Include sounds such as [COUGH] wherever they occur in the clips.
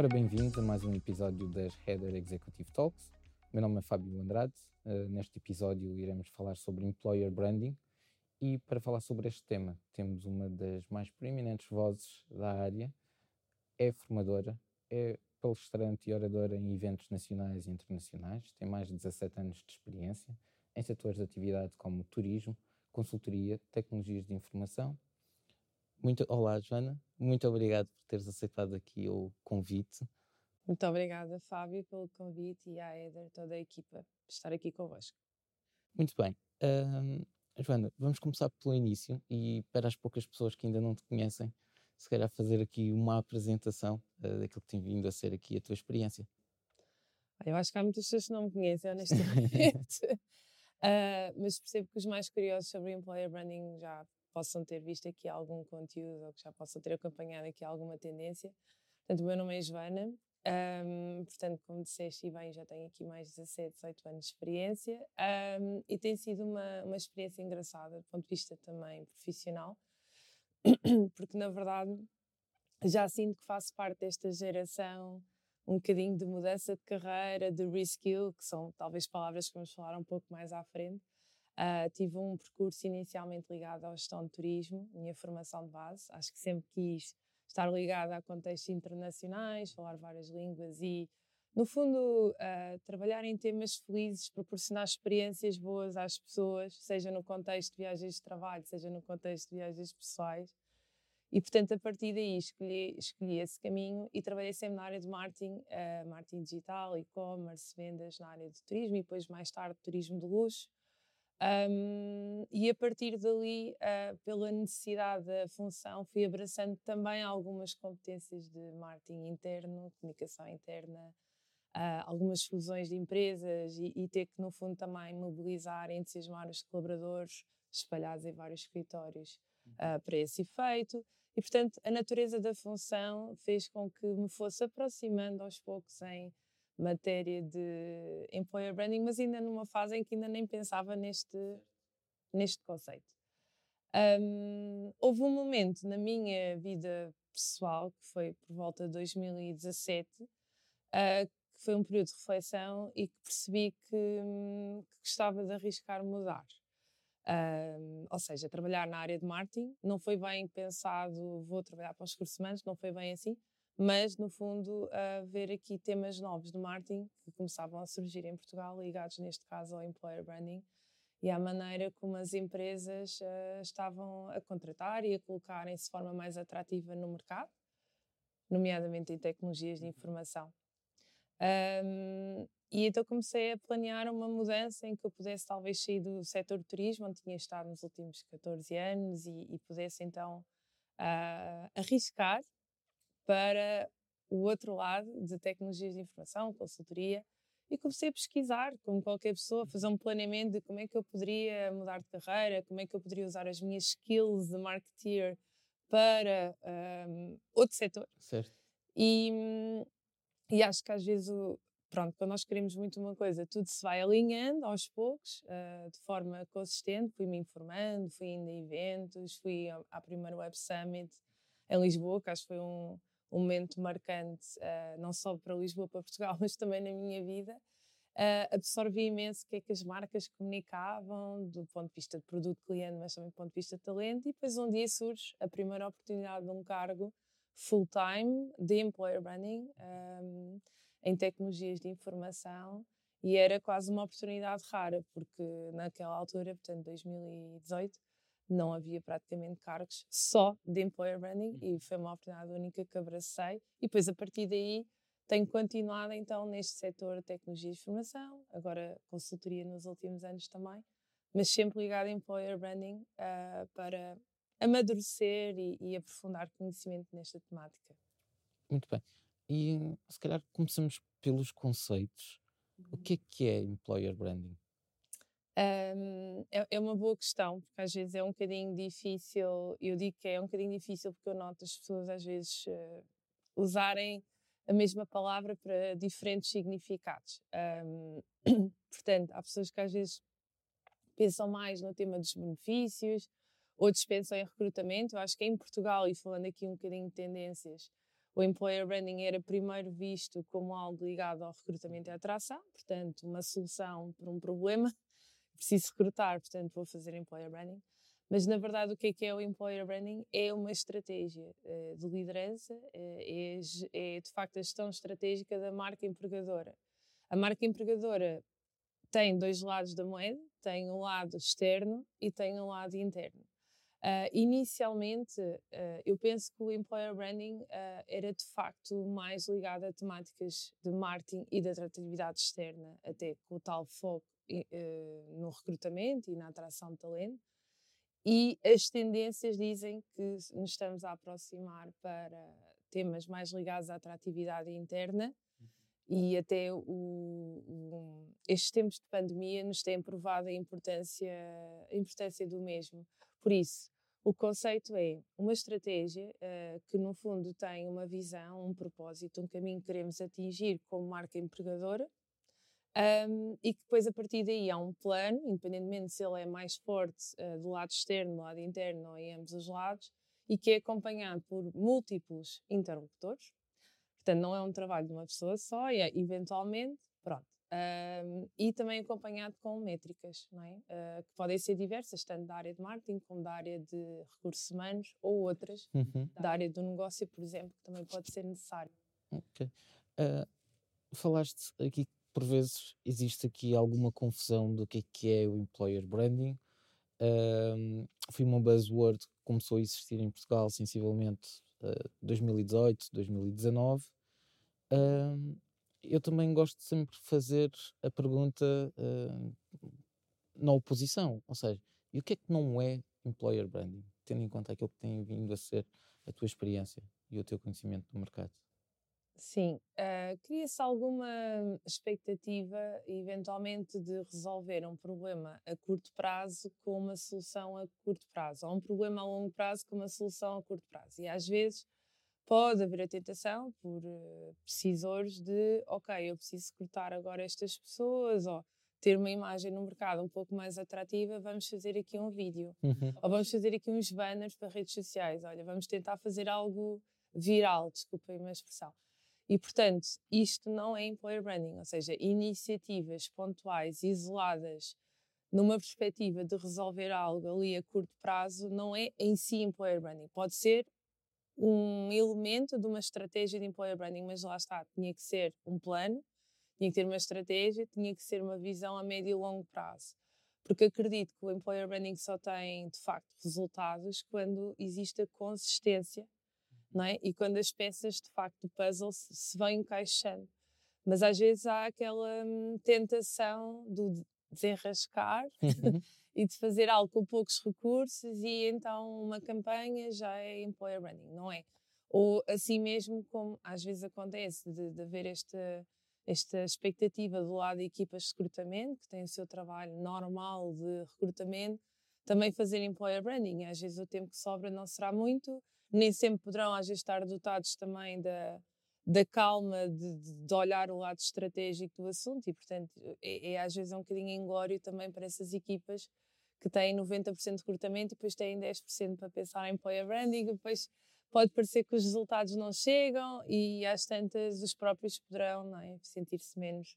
Ora, bem-vindos a mais um episódio das Header Executive Talks. Meu nome é Fábio Andrade. Uh, neste episódio iremos falar sobre Employer Branding e para falar sobre este tema temos uma das mais preeminentes vozes da área, é formadora, é palestrante e oradora em eventos nacionais e internacionais, tem mais de 17 anos de experiência em setores de atividade como turismo, consultoria, tecnologias de informação. Muito, olá, Joana. Muito obrigado por teres aceitado aqui o convite. Muito obrigada, Fábio, pelo convite e à Eder, toda a equipa, por estar aqui convosco. Muito bem. Uh, Joana, vamos começar pelo início e para as poucas pessoas que ainda não te conhecem, se calhar fazer aqui uma apresentação uh, daquilo que tem vindo a ser aqui a tua experiência. Eu acho que há muitas pessoas que não me conhecem, honestamente. uh, [LAUGHS] mas percebo que os mais curiosos sobre employer branding já possam ter visto aqui algum conteúdo ou que já possam ter acompanhado aqui alguma tendência. Portanto, o meu nome é Joana, um, portanto, como disseste bem, já tenho aqui mais de 17, 18 anos de experiência um, e tem sido uma, uma experiência engraçada do ponto de vista também profissional, [COUGHS] porque na verdade já sinto que faço parte desta geração um bocadinho de mudança de carreira, de reskill, que são talvez palavras que vamos falar um pouco mais à frente, Uh, tive um percurso inicialmente ligado à gestão de turismo, minha formação de base. Acho que sempre quis estar ligada a contextos internacionais, falar várias línguas e, no fundo, uh, trabalhar em temas felizes, proporcionar experiências boas às pessoas, seja no contexto de viagens de trabalho, seja no contexto de viagens pessoais. E, portanto, a partir daí escolhi, escolhi esse caminho e trabalhei sempre na área de marketing, uh, marketing digital, e-commerce, vendas na área de turismo e depois, mais tarde, turismo de luxo. Um, e a partir dali, uh, pela necessidade da função, fui abraçando também algumas competências de marketing interno, comunicação interna, uh, algumas fusões de empresas e, e, ter que, no fundo, também mobilizar, entusiasmar os colaboradores espalhados em vários escritórios uh, para esse efeito. E, portanto, a natureza da função fez com que me fosse aproximando aos poucos em matéria de employer branding, mas ainda numa fase em que ainda nem pensava neste, neste conceito. Um, houve um momento na minha vida pessoal, que foi por volta de 2017, uh, ah, que foi um período de reflexão e que percebi que, hum, que gostava de arriscar mudar. Um, ou seja, trabalhar na área de marketing não foi bem pensado, vou trabalhar para os recursos humanos, não foi bem assim, mas no fundo uh, ver aqui temas novos de marketing que começavam a surgir em Portugal, ligados neste caso ao employer branding e à maneira como as empresas uh, estavam a contratar e a colocarem-se de forma mais atrativa no mercado, nomeadamente em tecnologias de informação. Um, e então comecei a planear uma mudança em que eu pudesse talvez sair do setor de turismo, onde tinha estado nos últimos 14 anos, e, e pudesse então uh, arriscar para o outro lado de tecnologias de informação, consultoria, e comecei a pesquisar, como qualquer pessoa, fazer um planeamento de como é que eu poderia mudar de carreira, como é que eu poderia usar as minhas skills de marketeer para um, outro setor. Certo. E, e acho que às vezes, o, pronto, quando nós queremos muito uma coisa, tudo se vai alinhando aos poucos, uh, de forma consistente. Fui-me informando, fui indo a eventos, fui à primeira Web Summit em Lisboa, que acho que foi um, um momento marcante, uh, não só para Lisboa, para Portugal, [LAUGHS] mas também na minha vida. Uh, absorvi imenso o que é que as marcas comunicavam, do ponto de vista de produto cliente, mas também do ponto de vista de talento. E depois um dia surge a primeira oportunidade de um cargo full-time de employer branding um, em tecnologias de informação e era quase uma oportunidade rara, porque naquela altura, portanto 2018, não havia praticamente cargos só de employer branding e foi uma oportunidade única que abracei e depois a partir daí tenho continuado então neste setor de tecnologia de informação, agora consultoria nos últimos anos também, mas sempre ligado a employer branding uh, para amadurecer e, e, aprofundar conhecimento nesta temática. Muito bem. E se calhar começamos pelos conceitos. Uhum. O que é que é employer branding? Um, é, é, uma boa questão, porque às vezes é um bocadinho difícil, eu digo que é um bocadinho difícil porque eu noto as pessoas às vezes uh, usarem a mesma palavra para diferentes significados. Um, [CLEARS THROAT] portanto, há pessoas que às vezes pensam mais no tema dos benefícios, outros pensam em recrutamento. Eu acho que em Portugal, e falando aqui um bocadinho de tendências, o employer branding era primeiro visto como algo ligado ao recrutamento e atração, portanto, uma solução para um problema. Preciso recrutar, portanto, vou fazer employer branding. Mas, na verdade, o que é que é o employer branding? É uma estratégia uh, de liderança, uh, é, é, de facto a gestão estratégica da marca empregadora. A marca empregadora tem dois lados da moeda, tem um lado externo e tem um lado interno. Uh, inicialmente, uh, eu penso que o employer branding uh, era de facto mais ligado a temáticas de marketing e de atratividade externa, até com o tal foco no recrutamento e na atração de talento. E as tendências dizem que nos estamos a aproximar para temas mais ligados à atratividade interna e até o, o, estes tempos de pandemia nos têm provado a importância, a importância do mesmo. Por isso, o conceito é uma estratégia uh, que, no fundo, tem uma visão, um propósito, um caminho que queremos atingir como marca empregadora um, e que depois, a partir daí, há um plano, independentemente se ele é mais forte uh, do lado externo, do lado interno ou em ambos os lados, e que é acompanhado por múltiplos interlocutores, Portanto, não é um trabalho de uma pessoa só, e é, eventualmente, pronto. Um, e também acompanhado com métricas, não é? Uh, que podem ser diversas, tanto da área de marketing como da área de recursos humanos ou outras, uhum. da área do negócio, por exemplo, que também pode ser necessário. Ok. Uh, falaste aqui por vezes existe aqui alguma confusão do que é, que é o employer branding. Uh, foi uma buzzword que começou a existir em Portugal sensivelmente 2018, 2019. Uh, eu também gosto sempre de fazer a pergunta uh, na oposição, ou seja, e o que é que não é employer branding, tendo em conta aquilo que tem vindo a ser a tua experiência e o teu conhecimento do mercado? Sim, uh, cria-se alguma expectativa, eventualmente, de resolver um problema a curto prazo com uma solução a curto prazo, ou um problema a longo prazo com uma solução a curto prazo. E às vezes pode haver a tentação por uh, precisores de, ok, eu preciso recrutar agora estas pessoas, ou ter uma imagem no mercado um pouco mais atrativa, vamos fazer aqui um vídeo. Uhum. Ou vamos fazer aqui uns banners para redes sociais. Olha, vamos tentar fazer algo viral, desculpem a expressão. E, portanto, isto não é employer branding, ou seja, iniciativas pontuais, isoladas, numa perspectiva de resolver algo ali a curto prazo, não é em si employer branding. Pode ser um elemento de uma estratégia de employer branding, mas lá está, tinha que ser um plano, tinha que ter uma estratégia, tinha que ser uma visão a médio e longo prazo. Porque acredito que o employer branding só tem, de facto, resultados quando existe a consistência não é? E quando as peças de facto do puzzle se, se vão encaixando. Mas às vezes há aquela hum, tentação de desenrascar uhum. [LAUGHS] e de fazer algo com poucos recursos e então uma campanha já é employer branding, não é? Ou assim mesmo como às vezes acontece de, de haver esta, esta expectativa do lado de equipas de recrutamento, que têm o seu trabalho normal de recrutamento, também fazer employer branding. Às vezes o tempo que sobra não será muito, nem sempre poderão às vezes estar dotados também da, da calma de, de, olhar o lado estratégico do assunto e portanto é, é às vezes um bocadinho inglório também para essas equipas que têm 90% de recrutamento e depois têm 10% para pensar em employer branding depois pode parecer que os resultados não chegam e às tantas os próprios poderão é? sentir-se menos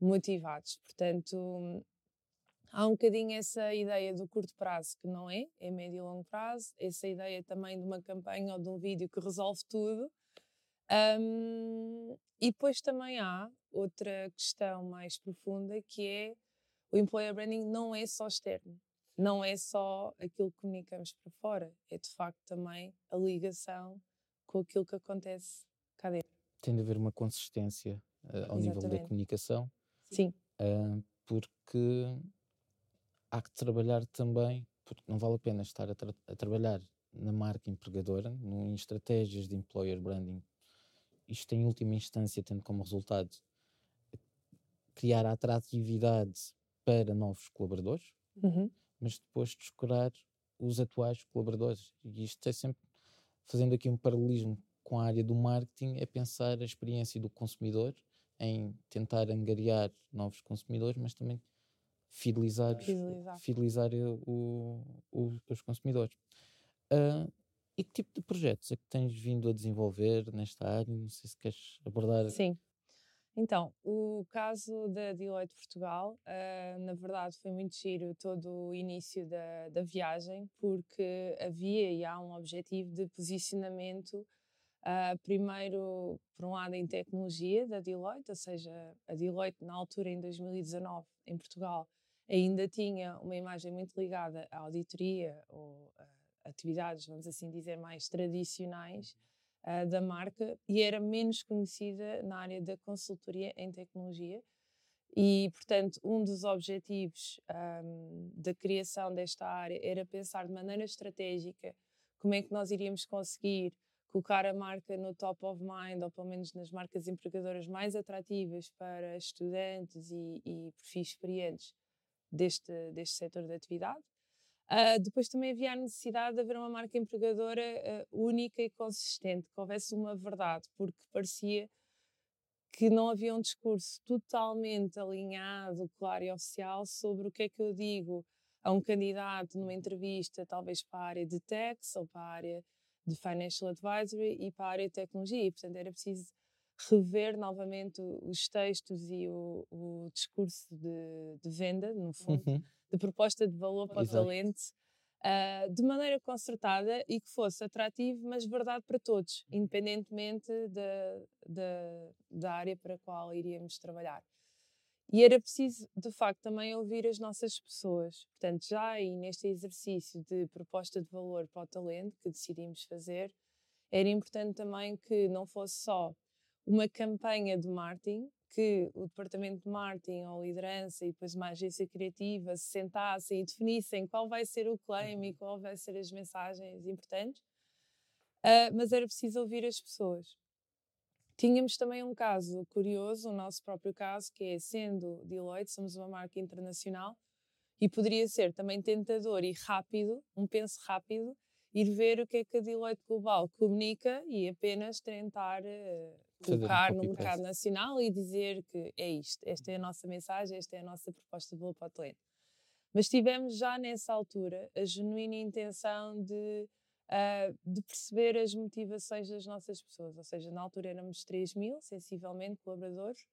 motivados. Portanto, Há um bocadinho essa ideia do curto prazo, que não é, é médio e longo prazo, essa ideia também de uma campanha ou de um vídeo que resolve tudo. Um, e depois também há outra questão mais profunda que é o employer branding não é só externo, não é só aquilo que comunicamos para fora, é de facto também a ligação com aquilo que acontece cá dentro. Tem de haver uma consistência uh, ao Exatamente. nível da comunicação. Sim. Uh, porque há que trabalhar também, porque não vale a pena estar a, tra a trabalhar na marca empregadora, no, em estratégias de employer branding. Isto, em última instância, tendo como resultado criar a atratividade para novos colaboradores, uhum. mas depois descurar os atuais colaboradores. E isto é sempre, fazendo aqui um paralelismo com a área do marketing, é pensar a experiência do consumidor em tentar angariar novos consumidores, mas também fidelizar, fidelizar. fidelizar o, o, os consumidores. Uh, E que tipo de projetos é que tens vindo a desenvolver nesta área? Não sei se queres abordar. Sim. Então, o caso da Deloitte Portugal, uh, na verdade, foi muito giro todo o início da, da viagem, porque havia e há um objetivo de posicionamento, uh, primeiro, por um lado, em tecnologia da Deloitte, ou seja, a Deloitte, na altura, em 2019, em Portugal, ainda tinha uma imagem muito ligada à auditoria ou atividades, vamos assim dizer, mais tradicionais uh, da marca e era menos conhecida na área da consultoria em tecnologia. E, portanto, um dos objetivos um, da criação desta área era pensar de maneira estratégica como é que nós iríamos conseguir colocar a marca no top of mind, ou pelo menos nas marcas empregadoras mais atrativas para estudantes e, e perfis experientes deste, deste setor de atividade. Uh, depois também havia a necessidade de haver uma marca empregadora uh, única e consistente, que houvesse uma verdade, porque parecia que não havia um discurso totalmente alinhado, claro e oficial sobre o que é que eu digo a um candidato numa entrevista, talvez para a área de tax ou para a área de financial advisory e para a área de tecnologia. E, portanto, era preciso rever novamente os textos e o, o discurso de, de, venda, no fundo. Uhum de proposta de valor para Exato. o talento uh, de maneira concertada e que fosse atrativo, mas verdade para todos, independentemente da, da, da área para a qual iríamos trabalhar. E era preciso, de facto, também ouvir as nossas pessoas. Portanto, já aí neste exercício de proposta de valor para o talento que decidimos fazer, era importante também que não fosse só uma campanha de marketing, que o departamento de marketing ou liderança e depois uma agência criativa se sentassem e definissem qual vai ser o claim e uhum. qual vai ser as mensagens importantes, uh, mas era preciso ouvir as pessoas. Tínhamos também um caso curioso, o nosso próprio caso, que é sendo Deloitte, somos uma marca internacional e poderia ser também tentador e rápido, um penso rápido, ir ver o que é que a Deloitte Global comunica e apenas tentar uh, colocar no mercado nacional e dizer que é isto, esta é a nossa mensagem, esta é a nossa proposta de para o talento. Mas tivemos já nessa altura a genuína intenção de, uh, de perceber as motivações das nossas pessoas, ou seja, na altura éramos 3 mil, sensivelmente, colaboradores,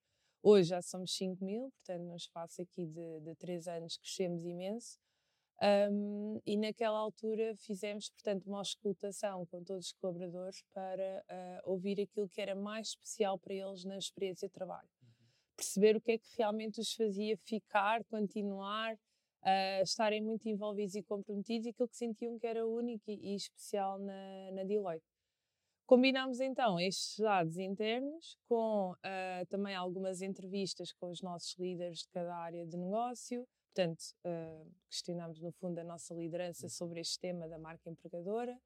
hoje já somos 5 mil, portanto, no espaço aqui de, de 3 anos crescemos imenso. Um, e naquela altura fizemos, portanto, uma auscultação com todos os colaboradores para uh, ouvir aquilo que era mais especial para eles na experiência de trabalho. Uhum. Perceber o que é que realmente os fazia ficar, continuar, uh, estarem muito envolvidos e comprometidos e aquilo que sentiam que era único e, e especial na, na Deloitte. Combinámos então estes dados internos com uh, também algumas entrevistas com os nossos líderes de cada área de negócio, Portanto, uh, questionámos no fundo a nossa liderança hum. sobre este tema da marca empregadora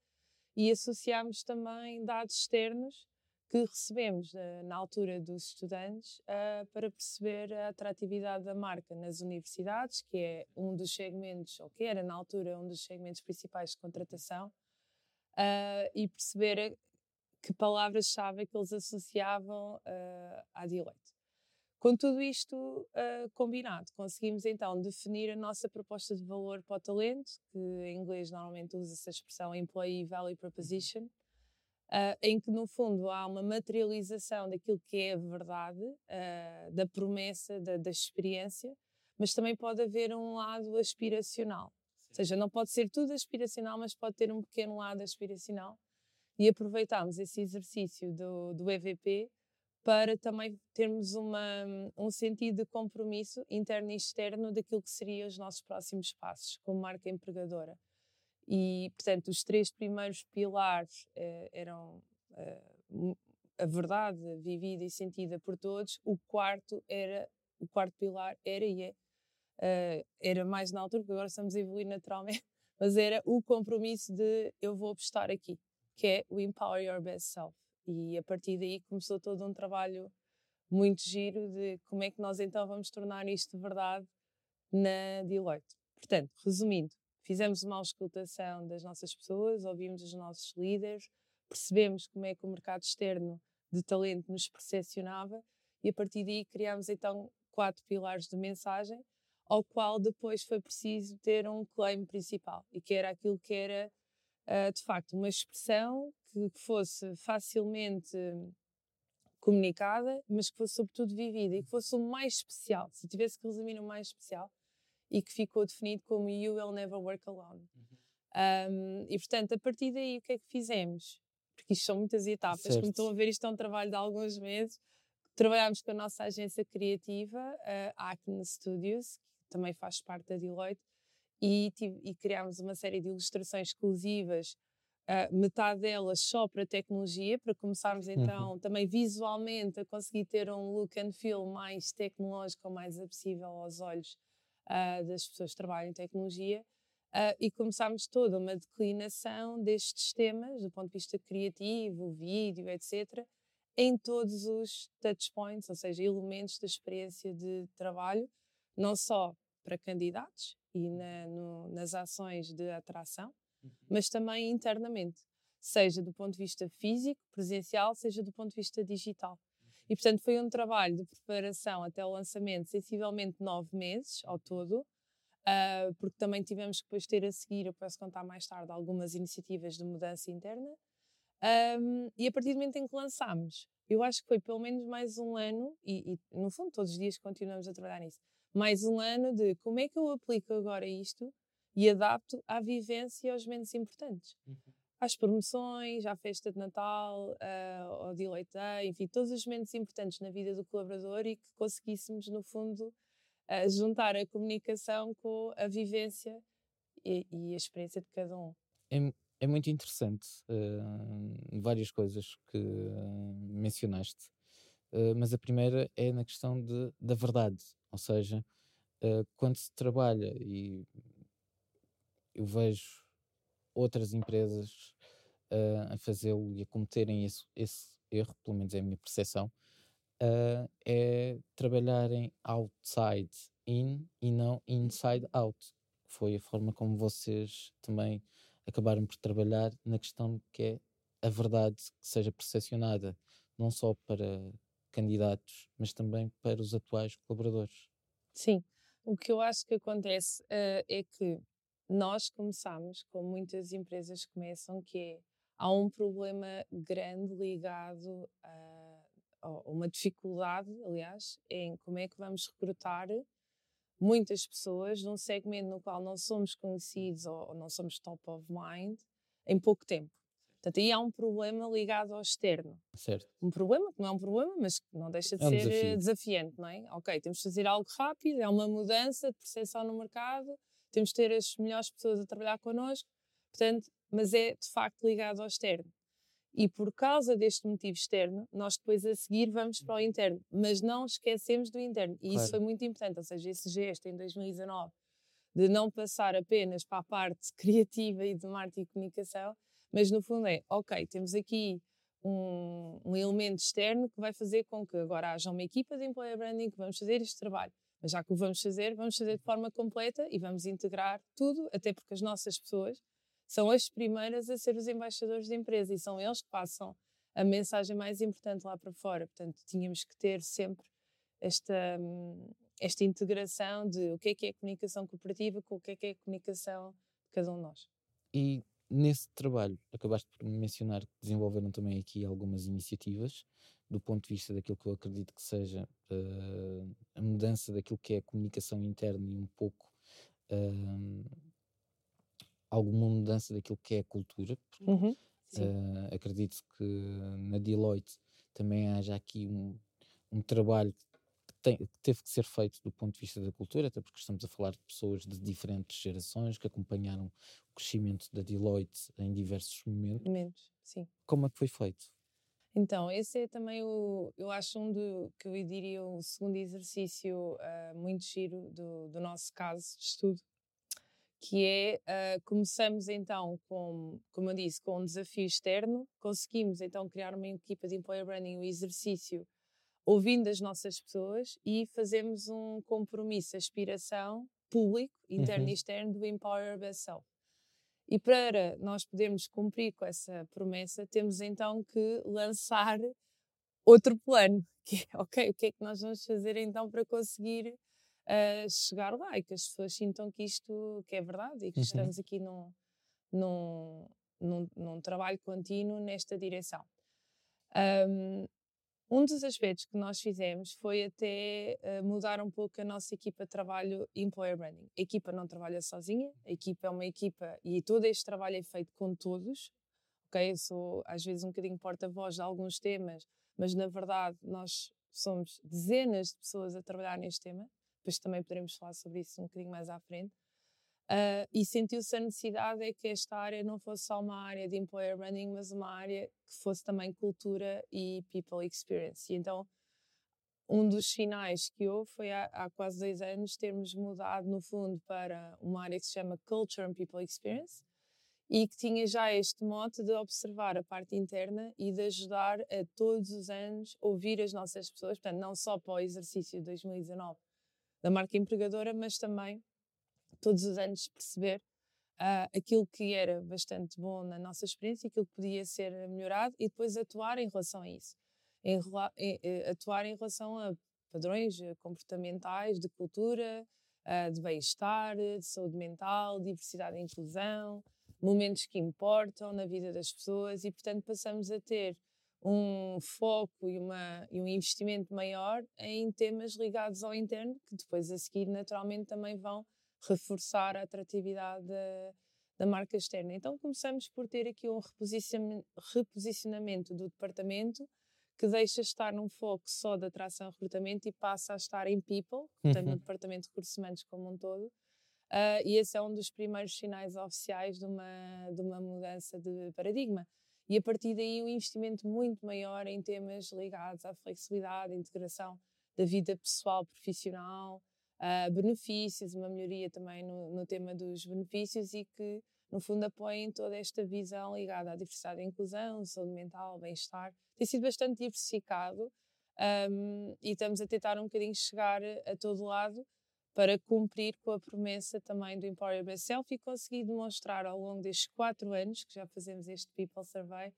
e associámos também dados externos que recebemos uh, na altura dos estudantes uh, para perceber a atratividade da marca nas universidades, que é um dos segmentos, ou que era na altura um dos segmentos principais de contratação, e perceber que palavras-chave é que eles associavam à Deloitte. Com tudo isto uh, combinado, conseguimos então definir a nossa proposta de valor para o talento, que em inglês normalmente usa essa expressão Employee Value Proposition, uh, em que no fundo há uma materialização daquilo que é a verdade, uh, da promessa, da, da, experiência, mas também pode haver um lado aspiracional. Sim. Ou seja, não pode ser tudo aspiracional, mas pode ter um pequeno lado aspiracional. E aproveitámos esse exercício do, do EVP para também termos uma, um sentido de compromisso interno e externo daquilo que seriam os nossos próximos passos como marca empregadora. E, portanto, os três primeiros pilares eh, eram eh, a verdade vivida e sentida por todos. O quarto era o quarto pilar era e é uh, era mais na altura, porque agora estamos a evoluir naturalmente, [LAUGHS] mas era o compromisso de eu vou apostar aqui, que é o Empower Your Best Self. E a partir daí começou todo um trabalho muito giro de como é que nós então vamos tornar isto de verdade na Deloitte. Portanto, resumindo, fizemos uma auscultação das nossas pessoas, ouvimos os nossos líderes, percebemos como é que o mercado externo de talento nos percepcionava e a partir daí criámos então quatro pilares de mensagem, ao qual depois foi preciso ter um claim principal e que era aquilo que era uh, de facto, uma expressão que fosse facilmente comunicada, mas que fosse sobretudo vivida e que fosse o mais especial, se tivesse que resumir o mais especial, e que ficou definido como You Will Never Work Alone. Uhum. Um, e portanto, a partir daí, o que é que fizemos? Porque isto são muitas etapas, certo. como estão a ver, isto é um trabalho de alguns meses. Trabalhámos com a nossa agência criativa, a Acne Studios, que também faz parte da Deloitte, e, e criámos uma série de ilustrações exclusivas Uh, metade delas só para tecnologia, para começarmos uhum. então uhum. também visualmente a conseguir ter um look and feel mais tecnológico, mais acessível aos olhos uh, das pessoas que trabalham em tecnologia. Uh, e começámos toda uma declinação destes temas, do ponto de vista criativo, vídeo, etc., em todos os touchpoints, ou seja, elementos da experiência de trabalho, não só para candidatos e na, no, nas ações de atração, uhum. mas também internamente, seja do ponto de vista físico, presencial, seja do ponto de vista digital. Uhum. E, portanto, foi um trabalho de preparação até o lançamento, sensivelmente nove meses ao todo, uh, porque também tivemos que depois ter a seguir, eu posso contar mais tarde, algumas iniciativas de mudança interna. Um, e a partir do momento em que lançámos, eu acho que foi pelo menos mais um ano, e, e no fundo todos os dias continuamos a trabalhar nisso, mais um ano de como é que eu aplico agora isto e adapto à vivência e aos momentos importantes. Uhum. Às promoções, à festa de Natal, uh, ao Delay Day, enfim, todos os momentos importantes na vida do colaborador e que conseguíssemos, no fundo, uh, juntar a comunicação com a vivência e, e a experiência de cada um. É, é muito interessante uh, várias coisas que mencionaste, mas a primeira é na questão de, da verdade, ou seja, quando se trabalha e eu vejo outras empresas uh, a fazê-lo e a cometerem esse, esse, erro, pelo menos é a minha percepção, uh, é trabalharem outside in e não inside out. Foi a forma como vocês também acabaram por trabalhar na questão que é a verdade que seja percepcionada não só para candidatos, mas também para os atuais colaboradores. Sim, o que eu acho que acontece uh, é que nós começamos, como muitas empresas começam, que é há um problema grande ligado a, a uma dificuldade, aliás, em como é que vamos recrutar muitas pessoas num segmento no qual não somos conhecidos ou, ou não somos top of mind em pouco tempo. Portanto, aí há um problema ligado ao externo. Certo. Um problema que não é um problema, mas que não deixa de é um ser desafio. desafiante, não é? Ok, temos de fazer algo rápido, é uma mudança de percepção no mercado, temos de ter as melhores pessoas a trabalhar connosco, portanto, mas é de facto ligado ao externo. E por causa deste motivo externo, nós depois a seguir vamos para o interno, mas não esquecemos do interno. E claro. isso foi muito importante, ou seja, esse gesto em 2019 de não passar apenas para a parte [LAUGHS] criativa e de marketing e comunicação, mas no fundo é, ok, temos aqui um, um, elemento externo que vai fazer com que agora haja uma equipa de employer branding que vamos fazer este trabalho. Mas já que o vamos fazer, vamos fazer de forma completa e vamos integrar tudo, até porque as nossas pessoas são as primeiras a ser os embaixadores da empresa e são eles que passam a mensagem mais importante lá para fora. Portanto, tínhamos que ter sempre esta, esta integração de o que é que é comunicação cooperativa com o que é que é comunicação de cada um de nós. E nesse trabalho, acabaste por mencionar que desenvolveram também aqui algumas iniciativas do ponto de vista daquilo que eu acredito que seja uh, a mudança daquilo que é a comunicação interna e um pouco uh, alguma mudança daquilo que é a cultura. Uhum, uh, acredito que na Deloitte também haja aqui um, um trabalho que, tem, que, teve que ser feito do ponto de vista da cultura, até porque estamos a falar de pessoas de diferentes gerações que acompanharam o crescimento da Deloitte em diversos momentos. Momentos, sim. Como é que foi feito? Então, esse é também o, eu acho um do, que eu diria o segundo exercício uh, muito giro do, do nosso caso de estudo, que é, uh, começamos então com, como eu disse, com um desafio externo, conseguimos então criar uma equipa de employer branding, um exercício ouvindo as nossas pessoas e fazemos um compromisso, aspiração público, interno uhum. e externo do Empower Best Self. E para nós podermos cumprir com essa promessa, temos então que lançar outro plano, [LAUGHS] que é, ok, o que é que nós vamos fazer então para conseguir uh, chegar lá e que as pessoas sintam que isto que é verdade e que uhum. estamos aqui num, num, num, num trabalho contínuo nesta direção. Um, um dos aspectos que nós fizemos foi até uh, mudar um pouco a nossa equipa de trabalho Employer Branding. A equipa não trabalha sozinha, a equipa é uma equipa e todo este trabalho é feito com todos. Ok, eu sou às vezes um bocadinho porta-voz de alguns temas, mas na verdade nós somos dezenas de pessoas a trabalhar neste tema. Depois também poderemos falar sobre isso um bocadinho mais à frente. Uh, e sentiu-se a necessidade é que esta área não fosse só uma área de employer branding, mas uma área que fosse também cultura e people experience. E então, um dos sinais que houve foi há, há, quase dois anos termos mudado, no fundo, para uma área que se chama Culture and People Experience e que tinha já este mote de observar a parte interna e de ajudar a todos os anos ouvir as nossas pessoas, portanto, não só para o exercício de 2019 da marca empregadora, mas também todos os anos perceber uh, aquilo que era bastante bom na nossa experiência, aquilo que podia ser melhorado e depois atuar em relação a isso. Em, em, eh, atuar em relação a padrões eh, comportamentais, de cultura, uh, de bem-estar, de saúde mental, diversidade e inclusão, momentos que importam na vida das pessoas e, portanto, passamos a ter um foco e, uma, e um investimento maior em temas ligados ao interno, que depois a seguir naturalmente também vão reforçar a atratividade da, da marca externa. Então começamos por ter aqui um reposicionamento do departamento que deixa estar num foco só de atração e recrutamento e passa a estar em people, portanto uhum. no departamento de recursos humanos como um todo. Uh, e esse é um dos primeiros sinais oficiais de uma, de uma mudança de paradigma. E a partir daí um investimento muito maior em temas ligados à flexibilidade, à integração da vida pessoal, profissional, uh, benefícios, uma melhoria também no, no, tema dos benefícios e que, no fundo, apoiem toda esta visão ligada à diversidade e inclusão, saúde mental, bem-estar. Tem sido bastante diversificado um, e estamos a tentar um bocadinho chegar a todo lado para cumprir com a promessa também do Employer Best Self e conseguir demonstrar ao longo destes quatro anos que já fazemos este People Survey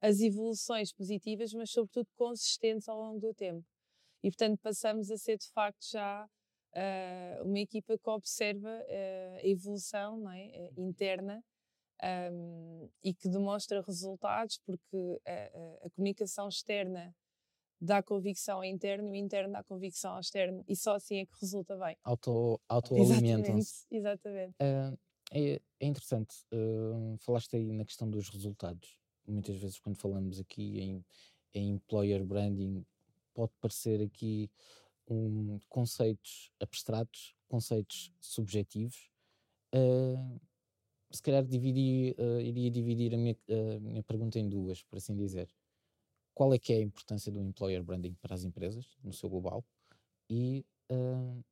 as evoluções positivas, mas sobretudo consistentes ao longo do tempo. E portanto passamos a ser de facto já uh, uma equipa que observa uh, a evolução não é? Uh, interna um, e que demonstra resultados, porque a, a, comunicação externa dá convicção ao interno e o interno dá convicção ao externo e só assim é que resulta bem. Auto, [LAUGHS] autoalimentam-se. Exatamente. exatamente. É, é, interessante, falaste aí na questão dos resultados. Muitas vezes quando falamos aqui em, em employer branding pode parecer aqui um, conceitos abstratos, conceitos subjetivos. Uh, se calhar dividi, uh, iria dividir a minha, minha pergunta em duas, por assim dizer. Qual é que é a importância do employer branding para as empresas, no seu global? E uh,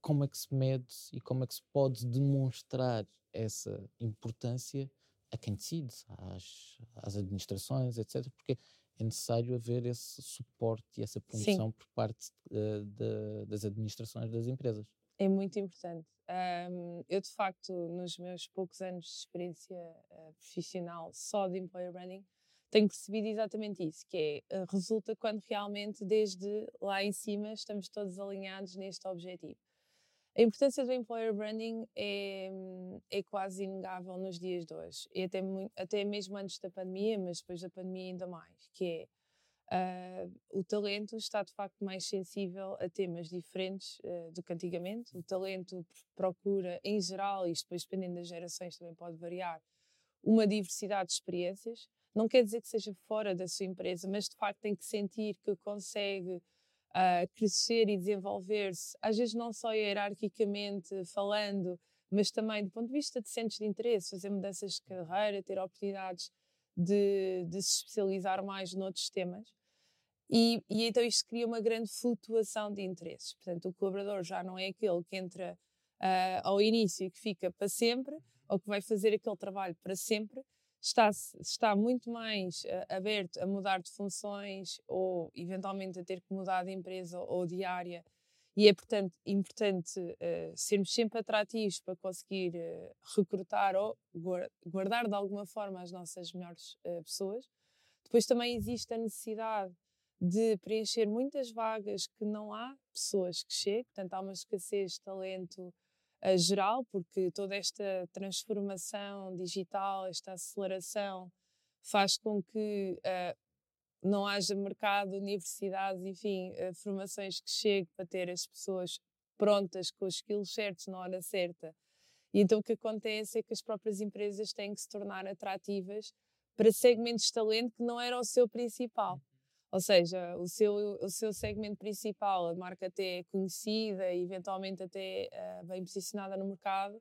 como é que se mede e como é que se pode demonstrar essa importância a quem decide, às, às administrações, etc. Porque é necessário haver esse suporte e essa promoção Sim. por parte uh, de, das administrações das empresas. É muito importante. Um, eu, de facto, nos meus poucos anos de experiência uh, profissional só de employer branding, tenho percebido exatamente isso, que é, uh, resulta quando realmente desde lá em cima estamos todos alinhados neste objetivo. A importância do employer branding é, é quase inegável nos dias de hoje, e até, até mesmo antes da pandemia, mas depois da pandemia ainda mais, que é uh, o talento está de facto mais sensível a temas diferentes uh, do que antigamente. O talento procura, em geral, isto depois dependendo das gerações também pode variar, uma diversidade de experiências. Não quer dizer que seja fora da sua empresa, mas de facto tem que sentir que consegue a crescer e desenvolver-se, às vezes não só hierarquicamente falando, mas também do ponto de vista de centros de interesse, fazer mudanças de carreira, ter oportunidades de, de se especializar mais noutros temas. E, e, então isto cria uma grande flutuação de interesses. Portanto, o colaborador já não é aquele que entra uh, ao início e que fica para sempre, ou que vai fazer aquele trabalho para sempre, está, está muito mais uh, aberto a mudar de funções ou eventualmente a ter que mudar de empresa ou de área. E é, portanto, importante uh, sermos sempre atrativos para conseguir uh, recrutar ou guardar de alguma forma as nossas melhores pessoas. Depois também existe a necessidade de preencher muitas vagas que não há pessoas que cheguem, portanto, há uma escassez de talento uh, geral, porque toda esta transformação digital, esta aceleração, faz com que uh, não haja mercado, universidades, enfim, uh, formações que cheguem para ter as pessoas prontas, com os skills certos na hora certa. E então o que acontece é que as próprias empresas têm que se tornar atrativas para segmentos de talento que não era o seu principal. Ou seja, o seu, o seu segmento principal, a marca até é conhecida e eventualmente até uh, bem posicionada no mercado,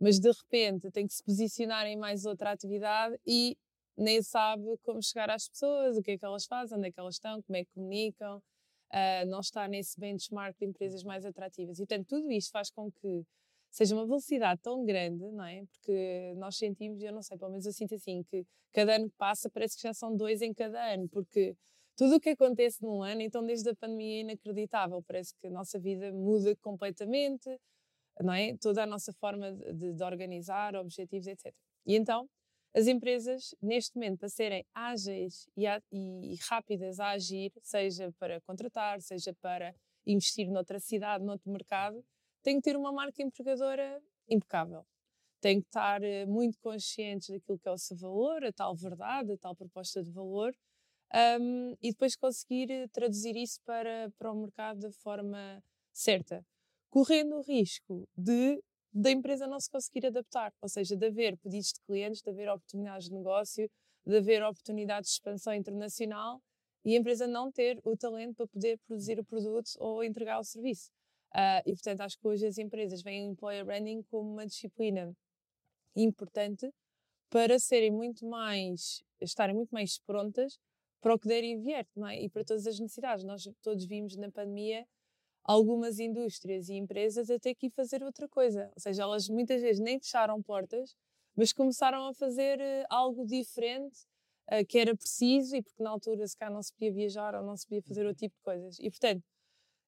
mas de repente tem que se posicionar em mais outra atividade e nem sabe como chegar às pessoas, o que é que elas fazem, onde é que elas estão, como é que comunicam, uh, não está nesse benchmark de empresas mais atrativas. E, portanto, tudo isto faz com que seja uma velocidade tão grande, não é? Porque nós sentimos, eu não sei, pelo menos eu sinto assim, que cada ano que passa parece que já são dois em cada ano, porque tudo o que acontece num ano, então desde a pandemia é inacreditável, parece que a nossa vida muda completamente, não é? Toda a nossa forma de, de organizar, objetivos, etc. E então, as empresas, neste momento, para serem ágeis e, e, e, rápidas a agir, seja para contratar, seja para investir noutra cidade, noutro mercado, têm que ter uma marca empregadora impecável. Têm que estar eh, muito conscientes daquilo que é o seu valor, a tal verdade, a tal proposta de valor, um, e depois conseguir eh, traduzir isso para, para o mercado de forma certa, correndo o risco de da empresa não se conseguir adaptar, ou seja, de haver pedidos de clientes, de haver oportunidades de negócio, de haver oportunidades de expansão internacional e a empresa não ter o talento para poder produzir o produto ou entregar o serviço. Uh, e, portanto, acho que hoje as empresas veem o employer branding como uma disciplina importante para serem muito mais, estarem muito mais prontas para o que der e vier, é? E para todas as necessidades. Nós todos vimos na pandemia algumas indústrias e empresas a ter que ir fazer outra coisa. Ou seja, elas muitas vezes nem fecharam portas, mas começaram a fazer uh, algo diferente uh, que era preciso e porque na altura se cá não se podia viajar ou não se podia fazer outro uhum. tipo de coisas. E portanto,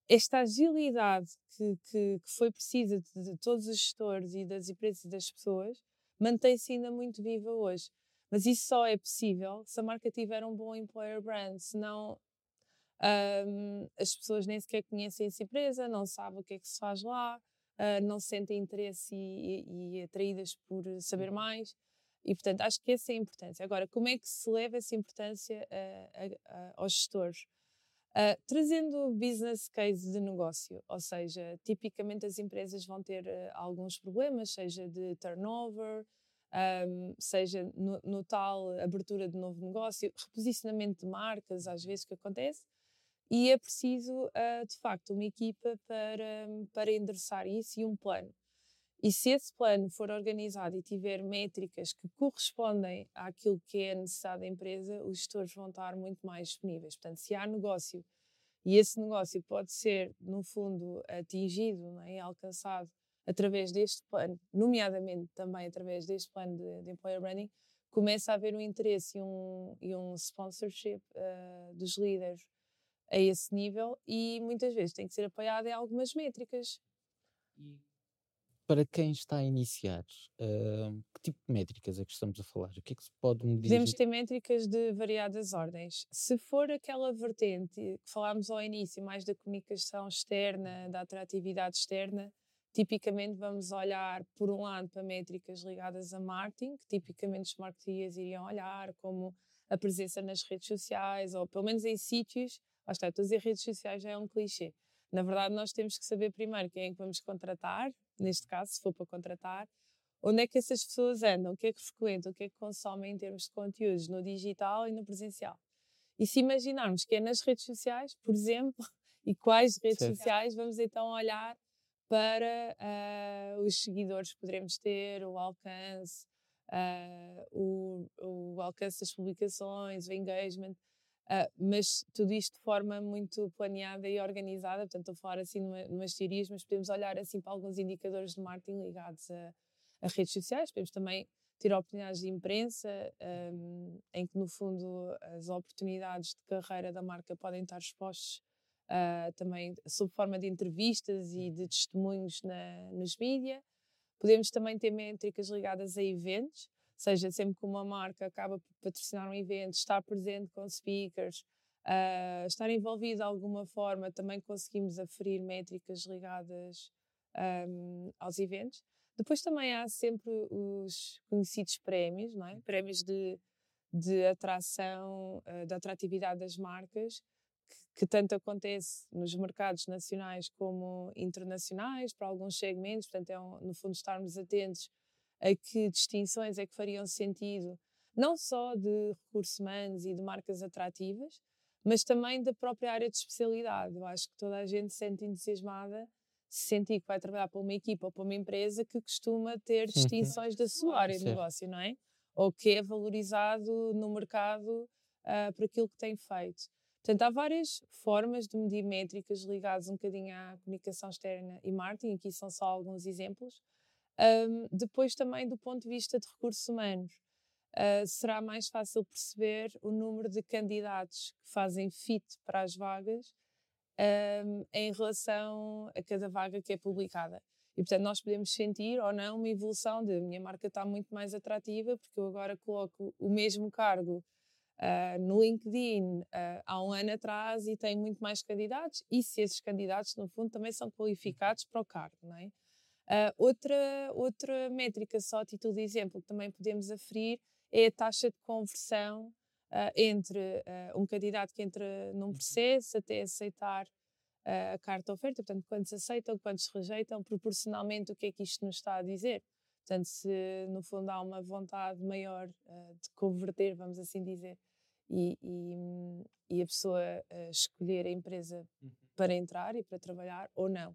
esta agilidade que, que, que foi precisa de, de, todos os gestores e das empresas e das pessoas mantém-se ainda muito viva hoje. Mas isso só é possível se a marca tiver um bom employer brand, senão um, as pessoas nem sequer conhecem essa empresa, não sabem o que é que se faz lá, uh, não sentem interesse e, e, e, atraídas por saber uhum. mais. E, portanto, acho que essa é a importância. Agora, como é que se leva essa importância uh, uh, aos gestores? trazendo business case de negócio, ou seja, tipicamente as empresas vão ter alguns problemas, seja de turnover, um, seja no, no, tal abertura de novo negócio, reposicionamento de marcas, às vezes que acontece, e é preciso, uh, de facto, uma equipa para, para endereçar isso e um plano. E se esse plano for organizado e tiver métricas que correspondem àquilo que é a necessidade da empresa, os gestores vão estar muito mais disponíveis. Portanto, se há negócio e esse negócio pode ser, no fundo, atingido é? alcançado através deste plano, nomeadamente também através deste plano de, de employer branding, começa a haver um interesse e um, e um sponsorship uh, dos líderes a esse nível e muitas vezes tem que ser apoiado em algumas métricas. E para quem está a iniciar, uh, que tipo de métricas é que estamos a falar? O que é que se pode medir? Podemos ter métricas de variadas ordens. Se for aquela vertente que falámos ao início, mais da comunicação externa, da atratividade externa, tipicamente vamos olhar, por um lado, para métricas ligadas a marketing, que tipicamente os marketeers iriam olhar, como a presença nas redes sociais, ou pelo menos em sítios Lá está, estou a dizer redes sociais já é um clichê. Na verdade, nós temos que saber primeiro quem é que vamos contratar, neste caso, se for para contratar, onde é que essas pessoas andam, o que é que frequentam, o que é que consomem em termos de conteúdos no digital e no presencial. E se imaginarmos que é nas redes sociais, por exemplo, [LAUGHS] e quais redes certo. sociais, vamos então olhar para uh, os seguidores que poderemos ter, o alcance, uh, o, o alcance das publicações, o engagement. Uh, mas tudo isto de forma muito planeada e organizada, portanto estou a falar assim numa, numas teorias, mas podemos olhar assim para alguns indicadores de marketing ligados a, a redes sociais, podemos também ter oportunidades de imprensa, um, em que no fundo as oportunidades de carreira da marca podem estar expostas uh, também sob forma de entrevistas e de testemunhos na, nos mídias. Podemos também ter métricas ligadas a eventos, seja sempre que uma marca acaba por patrocinar um evento, estar presente com speakers, uh, estar envolvido de alguma forma, também conseguimos aferir métricas ligadas um, aos eventos. Depois também há sempre os conhecidos prémios, não é? Prémios de, de atração, uh, de atratividade das marcas, que, tanto acontece nos mercados nacionais como internacionais, para alguns segmentos. Portanto, é um, no fundo estarmos atentos a que distinções é que fariam sentido, não só de recursos humanos e de marcas atrativas, mas também da própria área de especialidade. Eu acho que toda a gente se sente entusiasmada se sentir que vai trabalhar para uma equipa ou para uma empresa que costuma ter distinções da sua área de negócio, não é? Ou que é valorizado no mercado uh, por aquilo que tem feito. Portanto, há várias formas de medir métricas ligadas um bocadinho à comunicação externa e marketing, aqui são só alguns exemplos. Um, depois, também, do ponto de vista de recursos humanos, uh, será mais fácil perceber o número de candidatos que fazem fit para as vagas um, em relação a cada vaga que é publicada. E, portanto, nós podemos sentir ou não uma evolução de minha marca está muito mais atrativa porque eu agora coloco o mesmo cargo uh, no LinkedIn uh, há um ano atrás e tenho muito mais candidatos e se esses candidatos, no fundo, também são qualificados para o cargo, não é? Uh, outra, outra métrica, só a título de exemplo, que também podemos aferir é a taxa de conversão uh, entre uh, um candidato que entra num uhum. processo até aceitar a carta oferta, portanto, quantos aceitam, quantos rejeitam, proporcionalmente o que é que isto nos está a dizer. Portanto, se no fundo há uma vontade maior de converter, vamos assim dizer, e, e, e a pessoa escolher a empresa uhum. para entrar e para trabalhar ou não.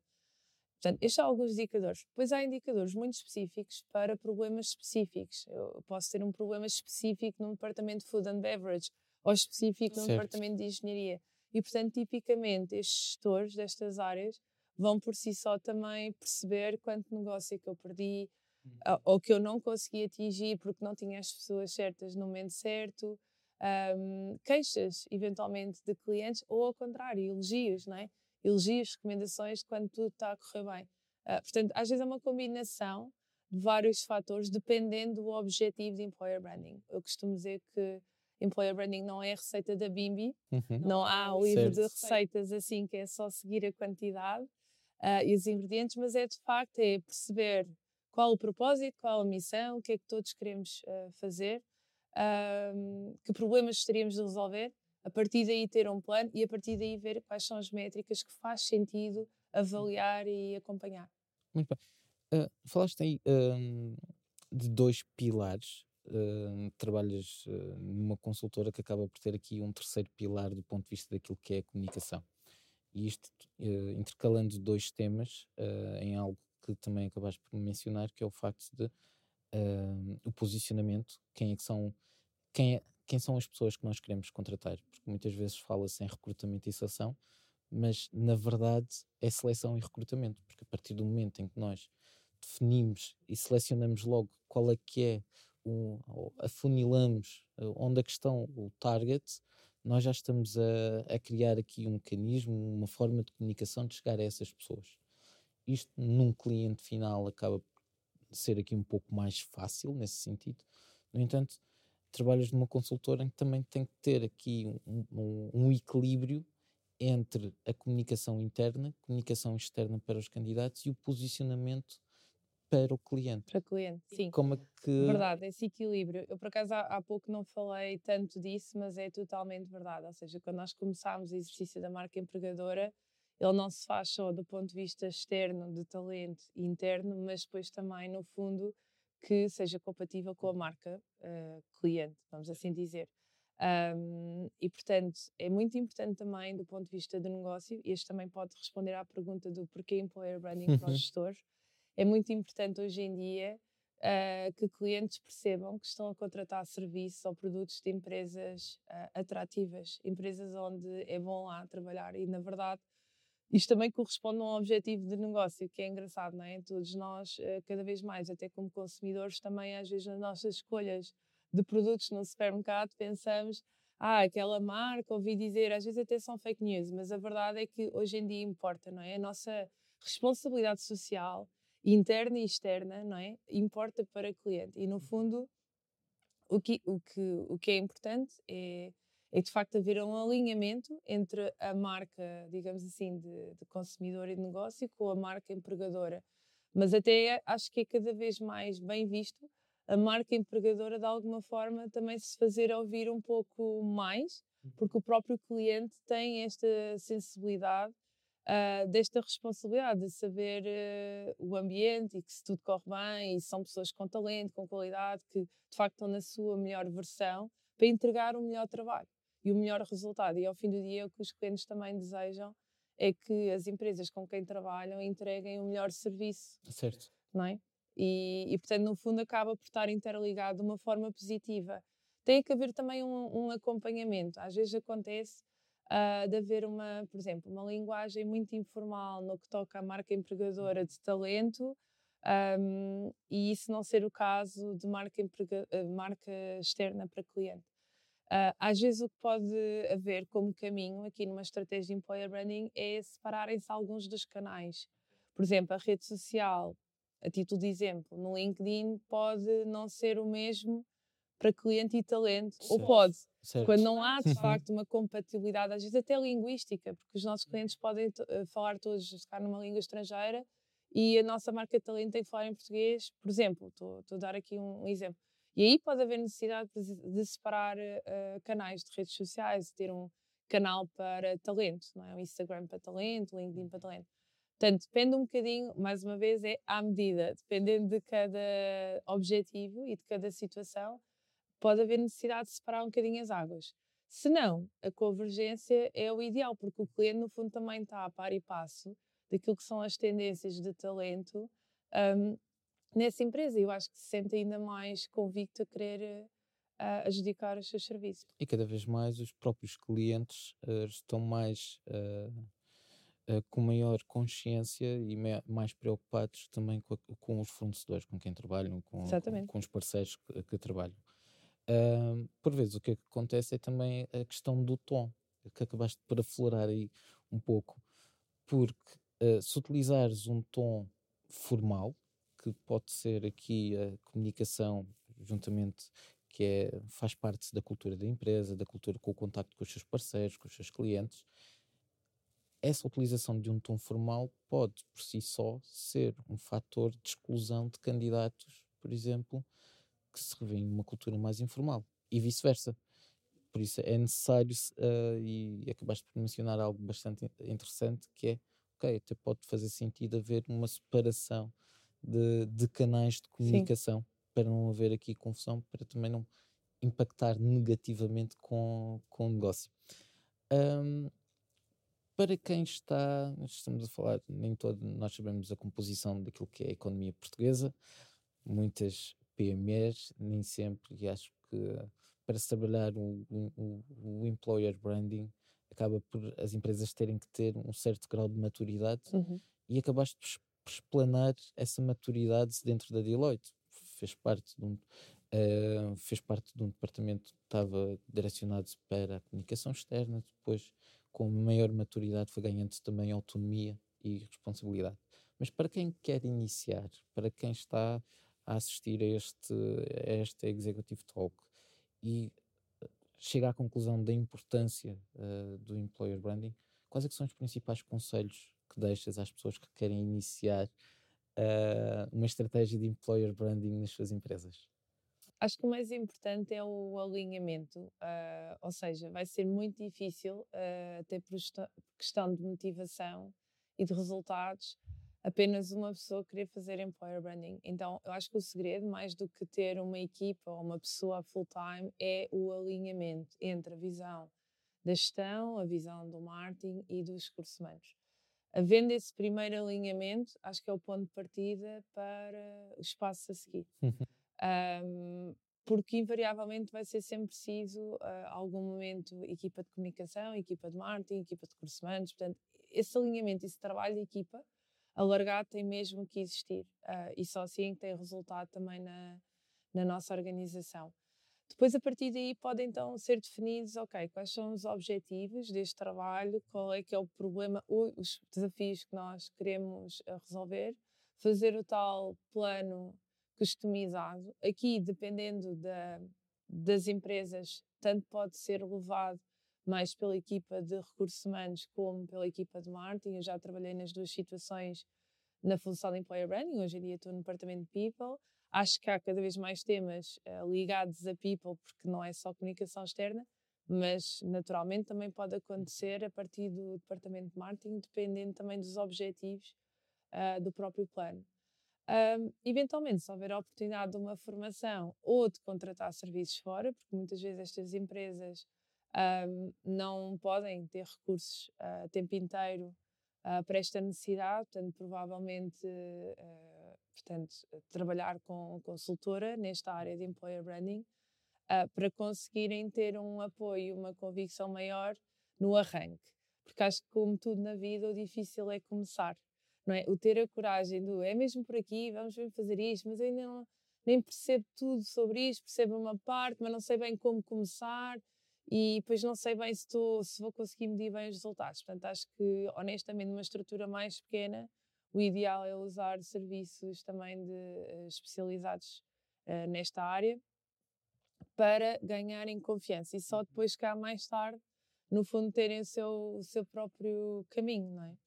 Portanto, estes são alguns indicadores. Depois há indicadores muito específicos para problemas específicos. Eu posso ter um problema específico num departamento de food and beverage ou específico num certo. departamento de engenharia. E, portanto, tipicamente, estes gestores destas áreas vão por si só também perceber quanto negócio é que eu perdi uhum. ou que eu não consegui atingir porque não tinha as pessoas certas no momento certo. Um, queixas, eventualmente, de clientes ou, ao contrário, elogios, não é? elogios, recomendações quando tudo está a correr bem. Uh, portanto, às vezes é uma combinação de vários fatores, dependendo do objetivo de employer branding. Eu costumo dizer que employer branding não é a receita da Bimbi, uhum. não há o livro certo. de receitas assim que é só seguir a quantidade uh, e os ingredientes, mas é de facto é perceber qual o propósito, qual a missão, o que é que todos queremos uh, fazer, que problemas gostaríamos de resolver a partir daí ter um plano e a partir daí ver quais são as métricas que faz sentido avaliar e acompanhar. Muito bem. Uh, falaste aí uh, de dois pilares. Uh, trabalhas numa consultora que acaba por ter aqui um terceiro pilar do ponto de vista daquilo que é a comunicação. E isto intercalando dois temas em algo que também acabaste por mencionar, que é o facto de o posicionamento, quem é que são, quem é, quem são as pessoas que nós queremos contratar, porque muitas vezes fala-se em recrutamento e seleção, mas na verdade é seleção e recrutamento, porque a partir do momento em que nós definimos e selecionamos logo qual é que é, um, afunilamos eh, onde é que estão o target, nós já estamos a, a, criar aqui um mecanismo, uma forma de comunicação de chegar a essas pessoas. Isto num cliente final acaba por ser aqui um pouco mais fácil nesse sentido. No entanto, trabalhas numa consultora em que também tem que ter aqui um, um, um equilíbrio entre a comunicação interna, comunicação externa para os candidatos e o posicionamento para o cliente. Para o cliente, sim. Como é que... Verdade, esse equilíbrio. Eu, por acaso, há, há, pouco não falei tanto disso, mas é totalmente verdade. Ou seja, quando nós começámos o exercício da marca empregadora, ele não se faz só do ponto de vista externo, de talento e interno, mas depois também, no fundo, que seja compatível com a marca uh, cliente, vamos assim dizer. Um, e, portanto, é muito importante também do ponto de vista do negócio, e este também pode responder à pergunta do porquê employer branding para os gestores. É muito importante hoje em dia uh, que clientes percebam que estão a contratar serviços ou produtos de empresas uh, atrativas, empresas onde é bom lá trabalhar e, na verdade, isto também corresponde a um objetivo de negócio, que é engraçado, não é? Todos nós, eh, cada vez mais, até como consumidores, também às vezes nas nossas escolhas de produtos no supermercado, pensamos, ah, aquela marca, ouvi dizer, às vezes até são fake news, mas a verdade é que hoje em dia importa, não é? A nossa responsabilidade social, interna e externa, não é? Importa para o cliente. E no fundo, o que, o que, o que é importante é é de facto haver um alinhamento entre a marca, digamos assim, de, de consumidor e de negócio com a marca empregadora. Mas até acho que é cada vez mais bem visto a marca empregadora de alguma forma também se fazer ouvir um pouco mais, uhum. porque o próprio cliente tem esta sensibilidade, uh, desta responsabilidade de saber uh, o ambiente e que se tudo corre bem e são pessoas com talento, com qualidade, que de facto estão na sua melhor versão para entregar o melhor trabalho e o melhor resultado. E ao fim do dia, o que os clientes também desejam é que as empresas com quem trabalham entreguem o melhor serviço. Certo. Não é? E, e, portanto, no fundo, acaba por estar interligado de uma forma positiva. Tem que haver também um, um acompanhamento. Às vezes acontece uh, de haver uma, por exemplo, uma linguagem muito informal no que toca à marca empregadora de talento, um, e isso não ser o caso de marca, ah, marca externa para cliente. Uh, às vezes o que pode haver como caminho aqui numa estratégia de employer branding é separarem-se alguns dos canais. Por exemplo, a rede social a título de exemplo, no LinkedIn pode não ser o mesmo para cliente e talento, certo. ou pode, certo. quando não há de uhum. facto uma compatibilidade, às vezes até linguística, porque os nossos clientes podem uh, falar todos, ficar numa língua estrangeira e a nossa marca de talento tem que falar em português, por exemplo, estou a dar aqui um, um, exemplo. E aí pode haver necessidade de, separar uh, canais de redes sociais, ter um canal para talento, não é? um Instagram para talento, LinkedIn para talento. Portanto, depende um bocadinho, mais uma vez, é à medida, dependendo de cada objetivo e de cada situação, pode haver necessidade de separar um bocadinho as águas. Se não, a convergência é o ideal, porque o cliente, no fundo, também está a par e passo daquilo que são as tendências de talento um, nessa empresa. Eu acho que se sente ainda mais convicto a querer uh, adjudicar os seus serviços. E cada vez mais os próprios clientes uh, estão mais uh, com maior consciência e mais preocupados também com, a, com, os fornecedores com quem trabalham, com, com, com os parceiros que, que trabalham. Por vezes o que, é que acontece é também a questão do tom, que acabaste por aflorar aí um pouco, porque se utilizares um tom formal, que pode ser aqui a comunicação juntamente que é, faz parte da cultura da empresa, da cultura com o contacto com os seus parceiros, com os seus clientes, essa utilização de um tom formal pode, por si só, ser um fator de exclusão de candidatos, por exemplo, que se revêem numa cultura mais informal e vice-versa. Por isso é necessário, uh, e acabaste por mencionar algo bastante interessante, que é, ok, até pode fazer sentido haver uma separação de, de canais de comunicação Sim. para não haver aqui confusão, para também não impactar negativamente com, com o negócio. Um, para quem está, estamos a falar, nem todo nós sabemos a composição daquilo que é a economia portuguesa, muitas PMEs, nem sempre, e acho que para se trabalhar o, o, o employer branding acaba por as empresas terem que ter um certo grau de maturidade uhum. e acabaste explanar essa maturidade dentro da Deloitte. Fez parte de um, uh, fez parte de um departamento que estava direcionado para a comunicação externa, depois com maior maturidade foi ganhando também autonomia e responsabilidade. Mas para quem quer iniciar, para quem está a assistir a este, a este Executive Talk e eh, chega à conclusão da importância uh, do Employer Branding, quais é são os principais conselhos que deixas às pessoas que querem iniciar uh, uma estratégia de Employer Branding nas suas empresas? Acho que o mais importante é o alinhamento, uh, ou seja, vai ser muito difícil, uh, até por questão de motivação e de resultados, apenas uma pessoa querer fazer employer branding. Então, eu acho que o segredo, mais do que ter uma equipa ou uma pessoa full-time, é o alinhamento entre a visão da gestão, a visão do marketing e dos recursos humanos. Havendo esse primeiro alinhamento, acho que é o ponto de partida para o espaço a seguir. Um, porque invariavelmente vai ser sempre preciso, uh, algum momento, equipa de comunicação, equipa de marketing, equipa de humanos. Portanto, esse alinhamento, esse trabalho de equipa alargado tem mesmo que existir. Uh, e só assim tem resultado também na, na nossa organização. Depois, a partir daí, podem então ser definidos, ok, quais são os objetivos deste trabalho, qual é que é o problema, os desafios que nós queremos ah, resolver, fazer o tal plano customizado. Aqui, dependendo da, das empresas, tanto pode ser levado mais pela equipa de recursos humanos como pela equipa de marketing. Eu já trabalhei nas duas situações na função de Employer Branding. Hoje em dia estou no departamento de People. Acho que há cada vez mais temas uh, ligados a People, porque não é só comunicação externa, mas naturalmente também pode acontecer a partir do departamento de marketing, dependendo também dos objetivos uh, do próprio plano. Um, eventualmente, se houver a oportunidade de uma formação ou de contratar serviços fora, porque muitas vezes estas empresas um, não podem ter recursos uh, a tempo inteiro uh, para esta necessidade, portanto, provavelmente, uh, portanto, trabalhar com consultora nesta área de employer branding para conseguirem ter um apoio, uma convicção maior no arranque. Porque acho que, como tudo na vida, o difícil é começar não é? O ter a coragem do é mesmo por aqui, vamos fazer isto, mas eu ainda não, nem percebo tudo sobre isto, percebo uma parte, mas não sei bem como começar e depois não sei bem se, tô, se vou conseguir medir bem os resultados. Portanto, acho que, honestamente, numa estrutura mais pequena, o ideal é usar serviços também de, uh, especializados uh, nesta área para ganharem confiança e só uhum. depois cá mais tarde, no fundo, terem o seu, o seu próprio caminho, não é?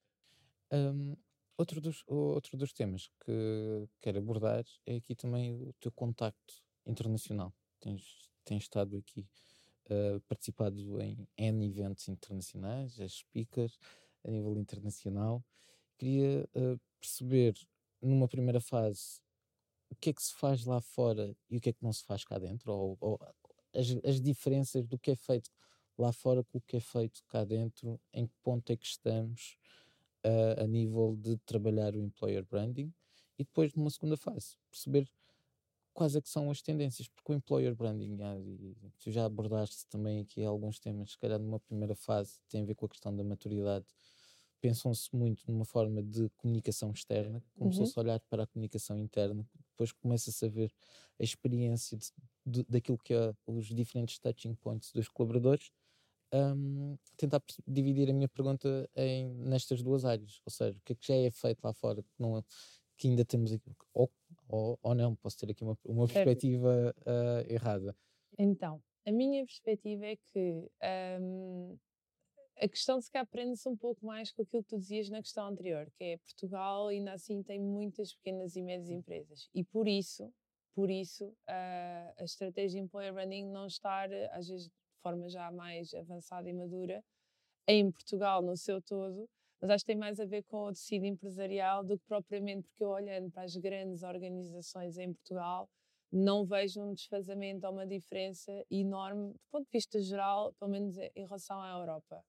Um, Outro dos, outro dos temas que quero abordar é aqui também o teu contacto internacional. Tens, tens estado aqui, uh, participado em N eventos internacionais, és speaker a nível internacional. Queria uh, perceber, numa primeira fase, o que é que se faz lá fora e o que é que não se faz cá dentro, ou, ou as, as diferenças do que é feito lá fora com o que é feito cá dentro, em que ponto é que estamos a, a nível de trabalhar o employer branding? E depois numa segunda fase perceber quais é que são as tendências, porque o employer branding, ah, e tu já abordaste também aqui alguns temas, se calhar numa primeira fase tem a ver com a questão da maturidade, pensam-se muito numa forma de comunicação externa, começou-se uhum. a olhar para a comunicação interna, depois começa-se a ver a experiência de, de, daquilo que é os diferentes touching points dos colaboradores, um, tentar dividir a minha pergunta em, nestas duas áreas, ou seja, o que é que já é feito lá fora que, não, que ainda temos aqui, ou, ou, ou não, posso ter aqui uma, uma perspectiva uh, errada. Então, a minha perspectiva é que um, a questão se cá aprende-se um pouco mais com aquilo que tu dizias na questão anterior, que é Portugal ainda assim tem muitas pequenas e médias empresas e por isso, por isso uh, a estratégia de employer branding não estar às vezes forma já mais avançada e madura, em Portugal no seu todo, mas acho que tem mais a ver com o tecido empresarial do que propriamente porque eu olhando para as grandes organizações em Portugal, não vejo um desfazamento ou uma diferença enorme do ponto de vista geral, pelo menos em relação à Europa.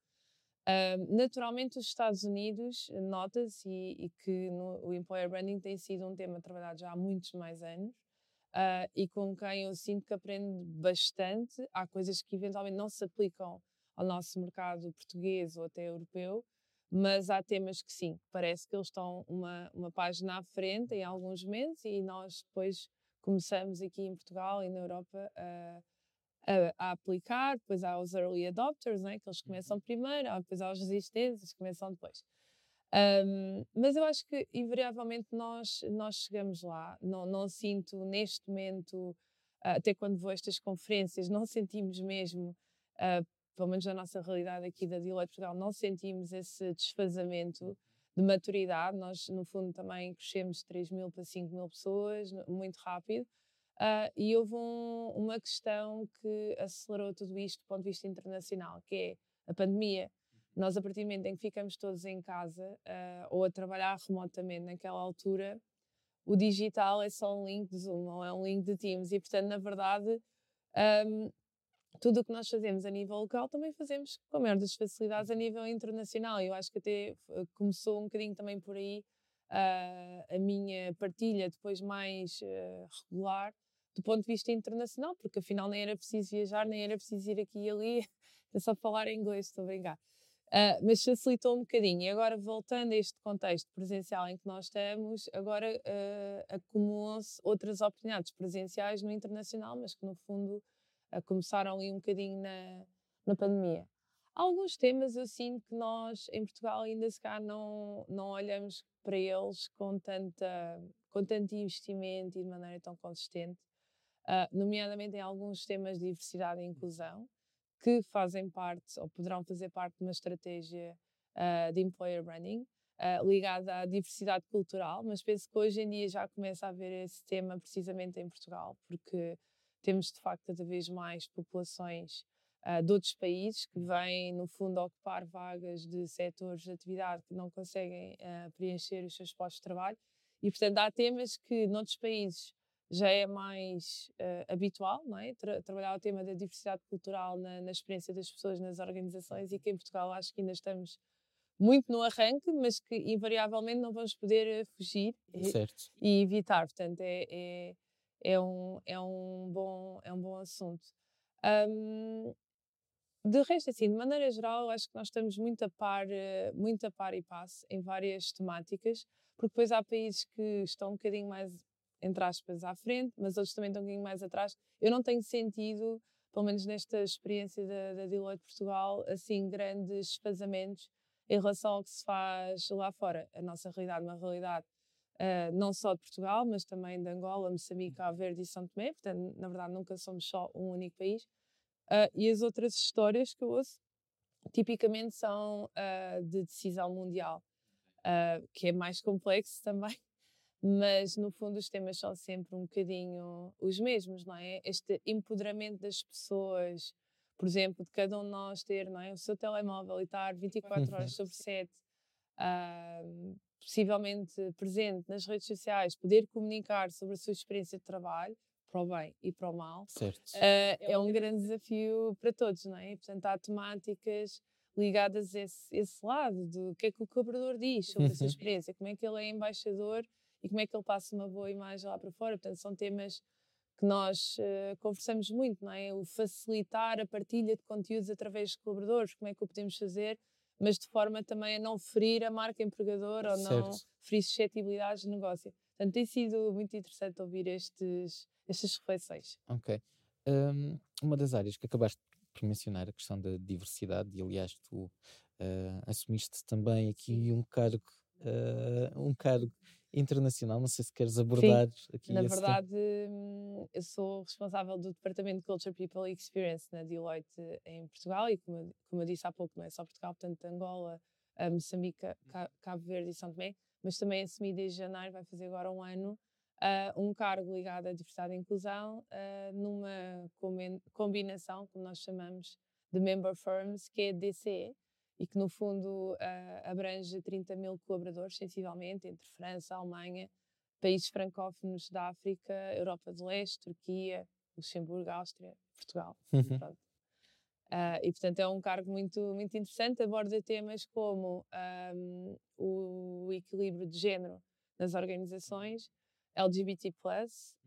Uh, naturalmente, os Estados Unidos nota-se e, e, que no, o employer branding tem sido um tema trabalhado já há muitos mais anos uh, e com quem eu sinto que aprendo bastante. Há coisas que eventualmente não se aplicam ao nosso mercado português ou até europeu, mas há temas que sim, parece que eles estão uma, uma página à frente em alguns meses e nós depois começamos aqui em Portugal e na Europa a, a, a aplicar, depois há os early adopters, né, que eles começam uhum. primeiro, depois há os resistentes, que começam depois. Um, mas eu acho que invariavelmente nós, nós chegamos lá. Não, não sinto neste momento, uh, até quando vou a estas conferências, não sentimos mesmo, uh, pelo menos na nossa realidade aqui da Deloitte Portugal, não sentimos esse desfazamento de maturidade. Nós, no fundo, também crescemos de 3 mil para 5 mil pessoas, muito rápido. Uh, e houve um, uma questão que acelerou tudo isto do ponto de vista internacional, que é a pandemia. Nós, a partir do momento em que ficamos todos em casa uh, ou a trabalhar remotamente naquela altura, o digital é só um link de Zoom, não é um link de Teams. E, portanto, na verdade, um, tudo o que nós fazemos a nível local também fazemos com a maior das facilidades a nível internacional. Eu acho que até começou um bocadinho também por aí uh, a minha partilha, depois mais uh, regular, do ponto de vista internacional, porque afinal nem era preciso viajar, nem era preciso ir aqui e ali, [LAUGHS] é só falar inglês, estou a brincar. Uh, mas facilitou um bocadinho. E agora, voltando a este contexto presencial em que nós estamos, agora uh, acumulam-se outras oportunidades presenciais no internacional, mas que no fundo uh, começaram ali um bocadinho na, na pandemia. alguns temas eu sinto que nós em Portugal ainda se cá não, não olhamos para eles com, tanta, com tanto investimento e de maneira tão consistente, nomeadamente em alguns temas de diversidade e inclusão que fazem parte ou poderão fazer parte de uma estratégia uh, de employer branding. uh, ligada à diversidade cultural, mas penso que hoje em dia já começa a haver esse tema precisamente em Portugal, porque temos de facto cada vez mais populações uh, de outros países que vêm, no fundo, ocupar vagas de setores de atividade que não conseguem uh, preencher os seus postos de trabalho. E, portanto, há temas que noutros países já é mais uh, habitual, não é? Tra trabalhar o tema da diversidade cultural na, na, experiência das pessoas nas organizações e que em Portugal acho que ainda estamos muito no arranque, mas que invariavelmente não vamos poder fugir e, e, evitar. Portanto, é, é, é, um, é, um, bom, é um bom assunto. Um, de resto, assim, de maneira geral, acho que nós estamos muito a par, eh, muito a par e passo em várias temáticas, porque depois há países que estão um bocadinho mais, entre aspas, à frente, mas outros também estão um bocadinho mais atrás. Eu não tenho sentido, pelo menos nesta experiência da, da Deloitte Portugal, assim, grandes desfazamentos em relação ao que se faz lá fora. A nossa realidade é uma realidade uh, não só de Portugal, mas também de Angola, Moçambique, Cabo Verde e São Tomé. Portanto, na verdade, nunca somos só um único país. Uh, e as outras histórias que eu ouço, tipicamente são uh, de decisão mundial, que é mais complexo também, mas no fundo os temas são sempre um bocadinho os mesmos, não é? Este empoderamento das pessoas, por exemplo, de cada um de nós ter não é? o seu telemóvel e estar 24 horas sobre 7, possivelmente presente nas redes sociais, poder comunicar sobre a sua experiência de trabalho, para o bem e para o mal, uh, é um grande desafio para todos, não é? Portanto, há temáticas ligadas a esse, esse, lado do que é que o cobrador diz sobre a sua experiência, como é que ele é embaixador e como é que ele passa uma boa imagem lá para fora. Portanto, são temas que nós uh, conversamos muito, não é? O facilitar a partilha de conteúdos através de colaboradores, como é que o podemos fazer, mas de forma também a não ferir a marca empregador ou certo. não ferir suscetibilidades de negócio. Portanto, tem sido muito interessante ouvir estes, estas reflexões. Ok. Um, uma das áreas que acabaste por mencionar, a questão da diversidade, e aliás tu uh, assumiste também aqui um cargo, uh, um cargo internacional, não sei se queres abordar Sim, aqui. Na verdade, tema. eu sou responsável do Departamento de Culture People Experience na Deloitte em Portugal e como, como eu disse há pouco, não é só Portugal, portanto Angola, Moçambique, Cabo Verde e São Tomé, mas também assumi desde janeiro, vai fazer agora um ano, uh, um cargo ligado à diversidade e inclusão, uh, numa combinação, como nós chamamos, de member firms, que é DCE, e que no fundo uh, abrange 30 mil colaboradores, sensivelmente, entre França, Alemanha, países francófonos da África, Europa do Leste, Turquia, Luxemburgo, Áustria, Portugal. Uhum. Uh, e portanto é um cargo muito, muito interessante, aborda temas como um, o equilíbrio de género nas organizações, LGBT+,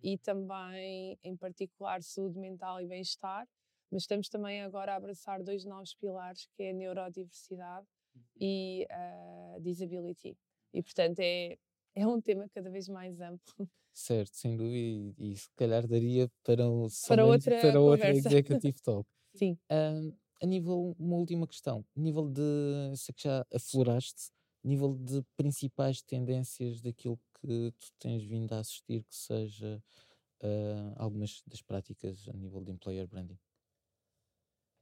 e também, em particular, saúde mental e bem-estar, mas estamos também agora a abraçar dois novos pilares, que é a neurodiversidade uhum. e a uh, disability. E, portanto, é, é um tema cada vez mais amplo. Certo, sem dúvida, e, e se calhar daria para, um, para outra, para outra [LAUGHS] Executive Talk. Sim. Um, a nível, uma última questão, a nível de, sei que já afloraste, nível de principais tendências daquilo que tu tens vindo a assistir que seja uh, algumas das práticas a nível de employer branding?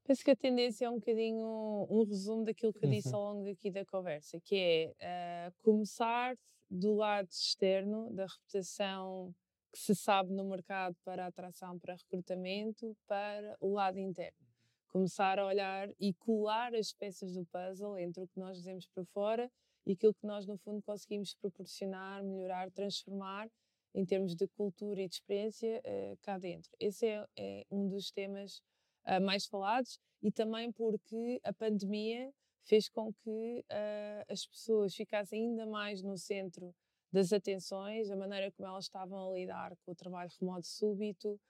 Penso que a tendência é um bocadinho um resumo daquilo que eu disse uhum. ao longo aqui da conversa, que é uh, começar do lado externo, da reputação que se sabe no mercado para atração, para recrutamento, para o lado interno começar a olhar e colar as peças do puzzle entre o que nós dizemos para fora e aquilo que nós, no fundo, conseguimos proporcionar, melhorar, transformar em termos de cultura e de experiência uh, cá dentro. Esse é, é um dos temas uh, mais falados e também porque a pandemia fez com que uh, as pessoas ficassem ainda mais no centro das atenções, a maneira como elas estavam a lidar com o trabalho remoto súbito,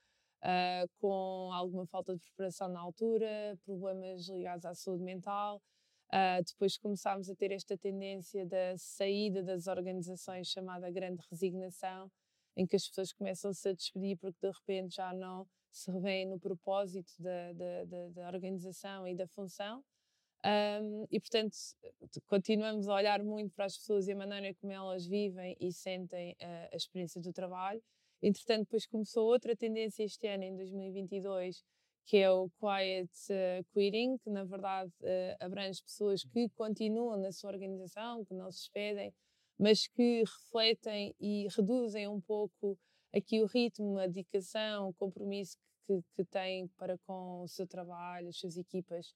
uh, com alguma falta de preparação na altura, problemas ligados à saúde mental. Uh, depois começámos a ter esta tendência da saída das organizações chamada grande resignação, em que as pessoas começam-se a despedir porque de repente já não se revêem no propósito da, da, da, da organização e da função. Um, e portanto continuamos a olhar muito para as pessoas e a maneira como elas vivem e sentem a, a experiência do trabalho Entretanto, depois começou outra tendência este ano, em 2022, que é o Quiet uh, Quitting, que na verdade uh, abrange pessoas que continuam na sua organização, que não se despedem, mas que refletem e reduzem um pouco aqui o ritmo, a dedicação, o compromisso que, que têm para com o seu trabalho, as suas equipas,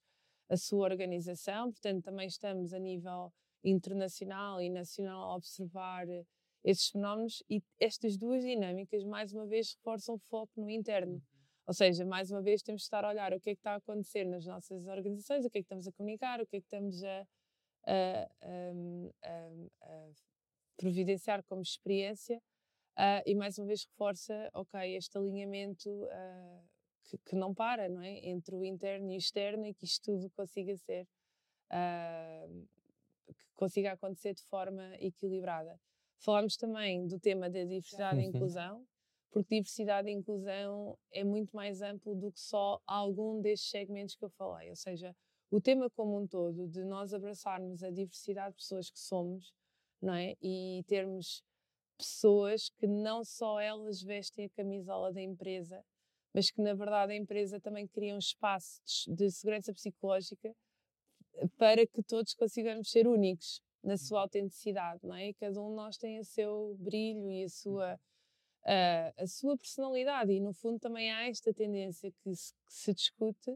a sua organização. Portanto, também estamos a nível internacional e nacional a observar esses fenómenos e estas duas dinâmicas, mais uma vez, reforçam o foco no interno. Ou seja, mais uma vez temos de estar a olhar o que é que está a acontecer nas nossas organizações, o que é que estamos a comunicar, o que é que estamos a, a, a, a providenciar como experiência uh, e mais uma vez reforça, ok, este alinhamento uh, que, que, não para, não é? Entre o interno e o externo e que isto tudo consiga ser, uh, que consiga acontecer de forma equilibrada. Falámos também do tema da diversidade e inclusão, porque diversidade e inclusão é muito mais amplo do que só algum destes segmentos que eu falei. Ou seja, o tema como um todo, de nós abraçarmos a diversidade de pessoas que somos, não é? E termos pessoas que não só elas vestem a camisola da empresa, mas que na verdade a empresa também cria um espaço de, segurança psicológica eh, para que todos consigamos ser únicos na sua uhum. autenticidade, não é? E cada um de nós tem o seu brilho e a sua a, a sua personalidade. E, no fundo, também há esta tendência que se, que se discute,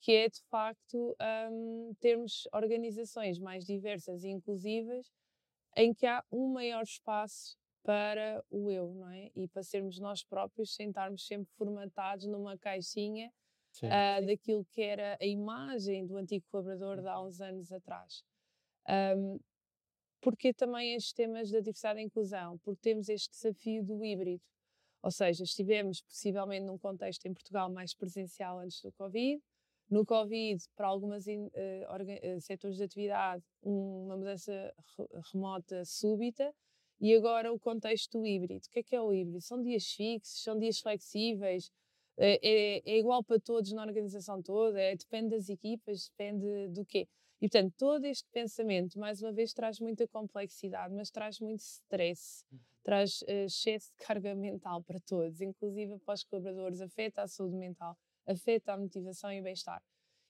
que é, de facto, um, termos organizações mais diversas e inclusivas em que há um maior espaço para o eu, não é? E para sermos nós próprios, sem estarmos sempre formatados numa caixinha uh, daquilo que era a imagem do antigo colaborador de há uhum. uns anos atrás. Um, porque também estes temas da diversidade e inclusão? Porque temos este desafio do híbrido. Ou seja, estivemos possivelmente num contexto em Portugal mais presencial antes do Covid. No Covid, para alguns uh, uh, setores de atividade, um, uma mudança remota súbita. E agora o contexto do híbrido. O que é que é o híbrido? São dias fixos, são dias flexíveis, é, é, é igual para todos na organização toda, é, depende das equipas, depende do quê? E, portanto, todo este pensamento, mais uma vez, traz muita complexidade, mas traz muito stress, uhum. traz uh, excesso de carga mental para todos, inclusive para os colaboradores, afeta a saúde mental, afeta a motivação e o bem-estar.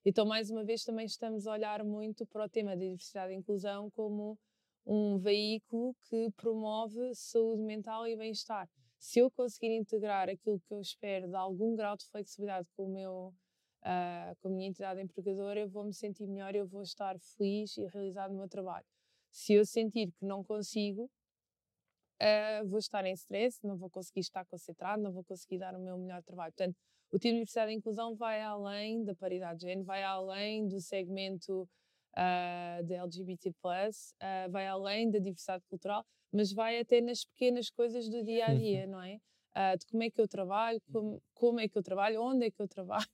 Então, mais uma vez, também estamos a olhar muito para o tema da diversidade e inclusão como um veículo que promove saúde mental e bem-estar. Se eu conseguir integrar aquilo que eu espero de algum grau de flexibilidade com o meu uh, com a minha entidade empregadora, eu vou me sentir melhor, eu vou estar feliz e realizado no meu trabalho. Se eu sentir que não consigo, uh, vou estar em stress, não vou conseguir estar concentrado, não vou conseguir dar o meu melhor trabalho. Portanto, o time de diversidade e inclusão vai além da paridade de género, vai além do segmento uh, da LGBT+, uh, vai além da diversidade cultural, mas vai até nas pequenas coisas do dia a dia, não é? Uh, de como é que eu trabalho, como, como é que eu trabalho, onde é que eu trabalho.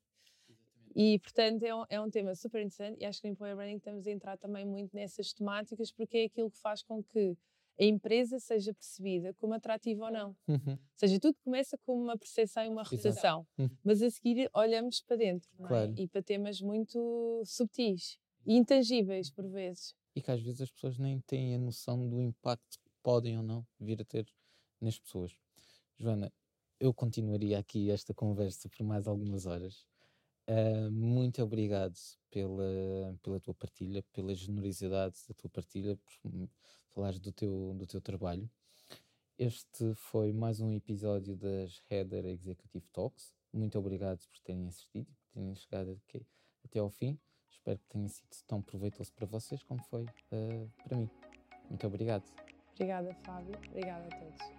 E, portanto, é um, é um tema super interessante e acho que no Employer Branding estamos a entrar também muito nessas temáticas porque é aquilo que faz com que a empresa seja percebida como atrativa ou não. Uhum. Ou seja, tudo começa com uma percepção e uma reputação, uhum. mas a seguir olhamos para dentro é? claro. e para temas muito subtis e intangíveis por vezes. E que às vezes as pessoas nem têm a noção do impacto que podem ou não vir a ter nas pessoas. Joana, eu continuaria aqui esta conversa por mais algumas horas. Uh, muito obrigado pela, pela tua partilha, pela generosidade da tua partilha, por falares do teu, do teu trabalho. Este foi mais um episódio das Header Executive Talks. Muito obrigado por terem assistido, por terem chegado aqui, até ao fim. Espero que tenha sido tão proveitoso para vocês como foi uh, para mim. Muito obrigado. Obrigada, Fábio. Obrigada a todos.